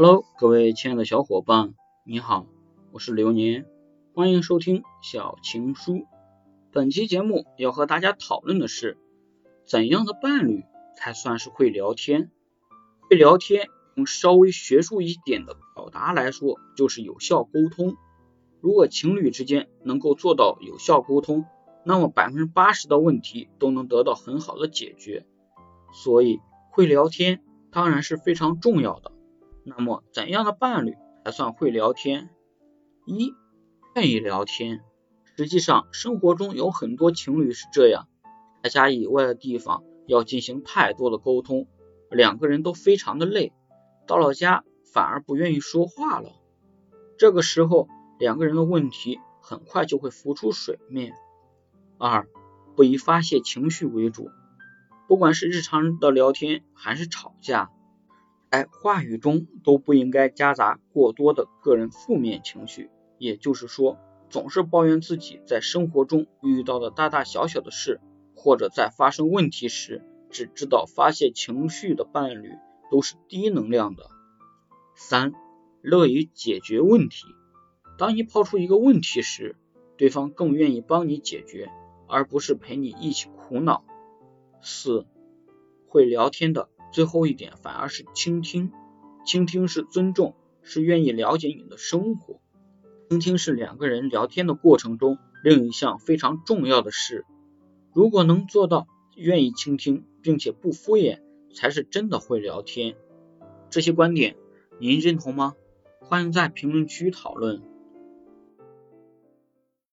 Hello，各位亲爱的小伙伴，你好，我是流年，欢迎收听小情书。本期节目要和大家讨论的是，怎样的伴侣才算是会聊天？会聊天，用稍微学术一点的表达来说，就是有效沟通。如果情侣之间能够做到有效沟通，那么百分之八十的问题都能得到很好的解决。所以，会聊天当然是非常重要的。那么，怎样的伴侣才算会聊天？一，愿意聊天。实际上，生活中有很多情侣是这样，在家以外的地方要进行太多的沟通，两个人都非常的累，到了家反而不愿意说话了。这个时候，两个人的问题很快就会浮出水面。二，不以发泄情绪为主，不管是日常的聊天还是吵架。在话语中都不应该夹杂过多的个人负面情绪，也就是说，总是抱怨自己在生活中遇到的大大小小的事，或者在发生问题时只知道发泄情绪的伴侣都是低能量的。三，乐于解决问题。当你抛出一个问题时，对方更愿意帮你解决，而不是陪你一起苦恼。四，会聊天的。最后一点反而是倾听，倾听是尊重，是愿意了解你的生活。倾听是两个人聊天的过程中另一项非常重要的事。如果能做到愿意倾听，并且不敷衍，才是真的会聊天。这些观点您认同吗？欢迎在评论区讨论。